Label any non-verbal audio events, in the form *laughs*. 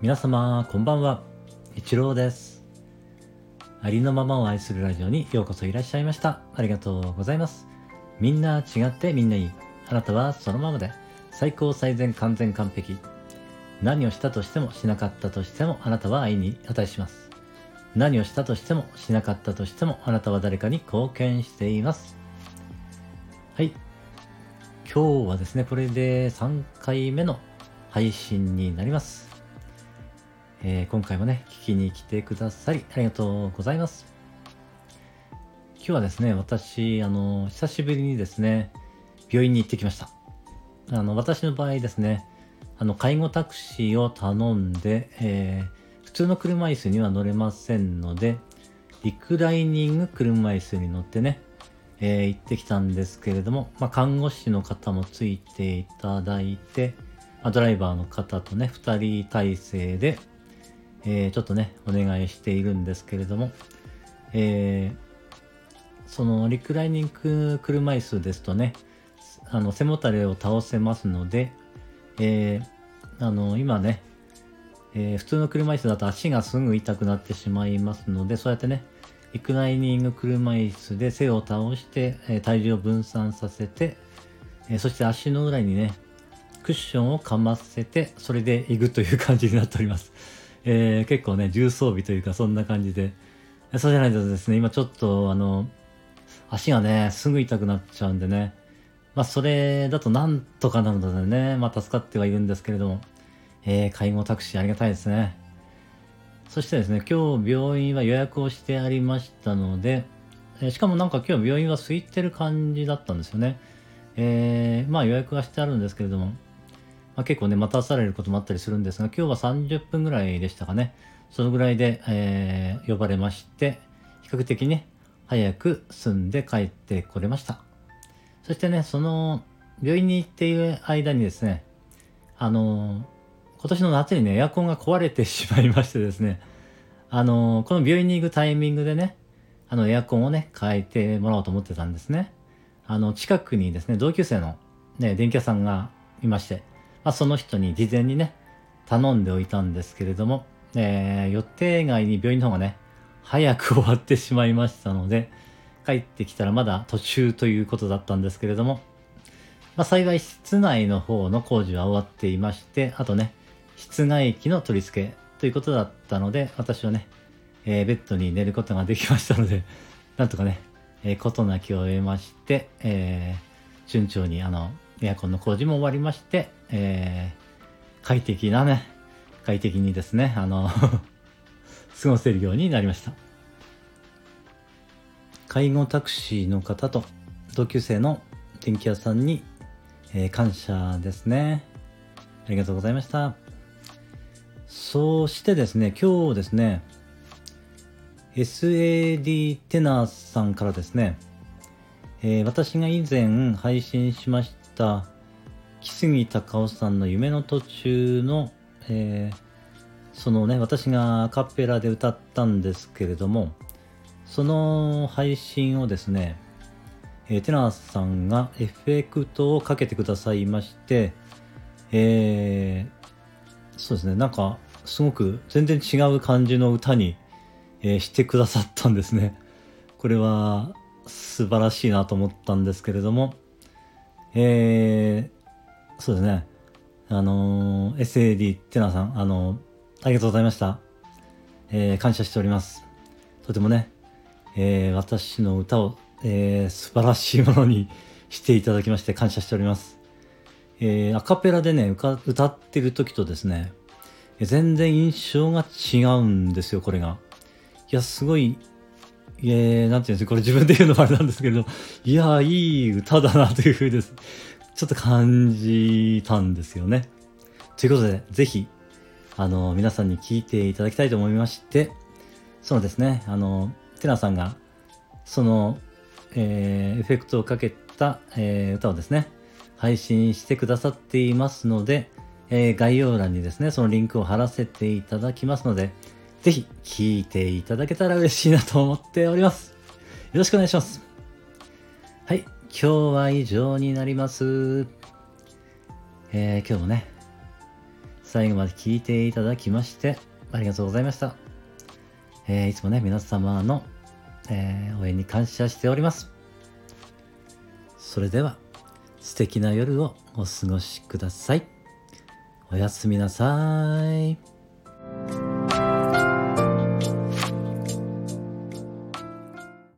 皆様こんばんは。一郎です。ありのままを愛するラジオにようこそいらっしゃいました。ありがとうございます。みんな違ってみんないい。あなたはそのままで。最高最善完全完璧。何をしたとしてもしなかったとしてもあなたは愛に値します。何をしたとしてもしなかったとしてもあなたは誰かに貢献しています。はい。今日はですねこれで3回目の配信になりますえー、今回もね、聞きに来てくださりありがとうございます。今日はですね、私、あの、久しぶりにですね、病院に行ってきました。あの、私の場合ですね、あの、介護タクシーを頼んで、えー、普通の車椅子には乗れませんので、リクライニング車椅子に乗ってね、えー、行ってきたんですけれども、まあ、看護師の方もついていただいて、まあ、ドライバーの方とね、2人体制で、えー、ちょっとね、お願いしているんですけれども、えー、そのリクライニング車椅子ですとね、あの背もたれを倒せますので、えー、あの今ね、えー、普通の車椅子だと足がすぐ痛くなってしまいますので、そうやってね、リクライニング車椅子で背を倒して、え、体重を分散させて、え、そして足の裏にね、クッションをかませて、それでいくという感じになっております。えー、結構ね、重装備というかそんな感じで、そうじゃないとですね、今ちょっとあの、足がね、すぐ痛くなっちゃうんでね、まあそれだとなんとかなるのでね、まあ助かってはいるんですけれども、えー、介護タクシーありがたいですね。そしてですね、今日病院は予約をしてありましたので、え、しかもなんか今日病院は空いてる感じだったんですよね。えー、まあ予約はしてあるんですけれども、まあ、結構ね、待たされることもあったりするんですが、今日は30分ぐらいでしたかね。そのぐらいで、えー、呼ばれまして、比較的ね、早く済んで帰ってこれました。そしてね、その、病院に行っている間にですね、あの今年の夏にね、エアコンが壊れてしまいましてですね、あのこの病院に行くタイミングでね、あの、エアコンをね、変えてもらおうと思ってたんですね。あの、近くにですね、同級生のね、電気屋さんがいまして、まあ、その人に事前にね、頼んでおいたんですけれども、えー、予定外に病院の方がね、早く終わってしまいましたので、帰ってきたらまだ途中ということだったんですけれども、まあ、幸い室内の方の工事は終わっていまして、あとね、室外機の取り付けということだったので、私はね、えー、ベッドに寝ることができましたので、*laughs* なんとかね、えー、ことなきを得まして、えー、順調にあの、エアコンの工事も終わりまして、えー、快適なね、快適にですね、あの *laughs* 過ごせるようになりました。介護タクシーの方と同級生の電気屋さんに、えー、感謝ですね。ありがとうございました。そしてですね、今日ですね、SAD テナーさんからですね、えー、私が以前配信しました木杉隆夫さんの夢の途中の、えー、そのね、私がカペラで歌ったんですけれども、その配信をですね、えー、テナーさんがエフェクトをかけてくださいまして、えー、そうですね、なんか、すごく全然違う感じの歌に、えー、してくださったんですね。*laughs* これは素晴らしいなと思ったんですけれども、えそうですね。あのー、SAD テナさん、あのー、ありがとうございました。えー、感謝しております。とてもね、えー、私の歌を、えー、素晴らしいものにしていただきまして感謝しております。えー、アカペラでね、歌ってる時とですね、全然印象が違うんですよ、これが。いや、すごい、えー、なんていうんですか、これ自分で言うのもあれなんですけれど、いや、いい歌だなというふうです。ちょっと感じたんですよね。ということで、ぜひ、あの、皆さんに聞いていただきたいと思いまして、そのですね、あの、テナさんが、その、えー、エフェクトをかけた、えー、歌をですね、配信してくださっていますので、えー、概要欄にですね、そのリンクを貼らせていただきますので、ぜひ聞いていただけたら嬉しいなと思っております。よろしくお願いします。はい。今日は以上になります。えー、今日もね、最後まで聞いていただきまして、ありがとうございました。えー、いつもね、皆様の、えー、応援に感謝しております。それでは、素敵な夜をお過ごしください。おやすみなさい。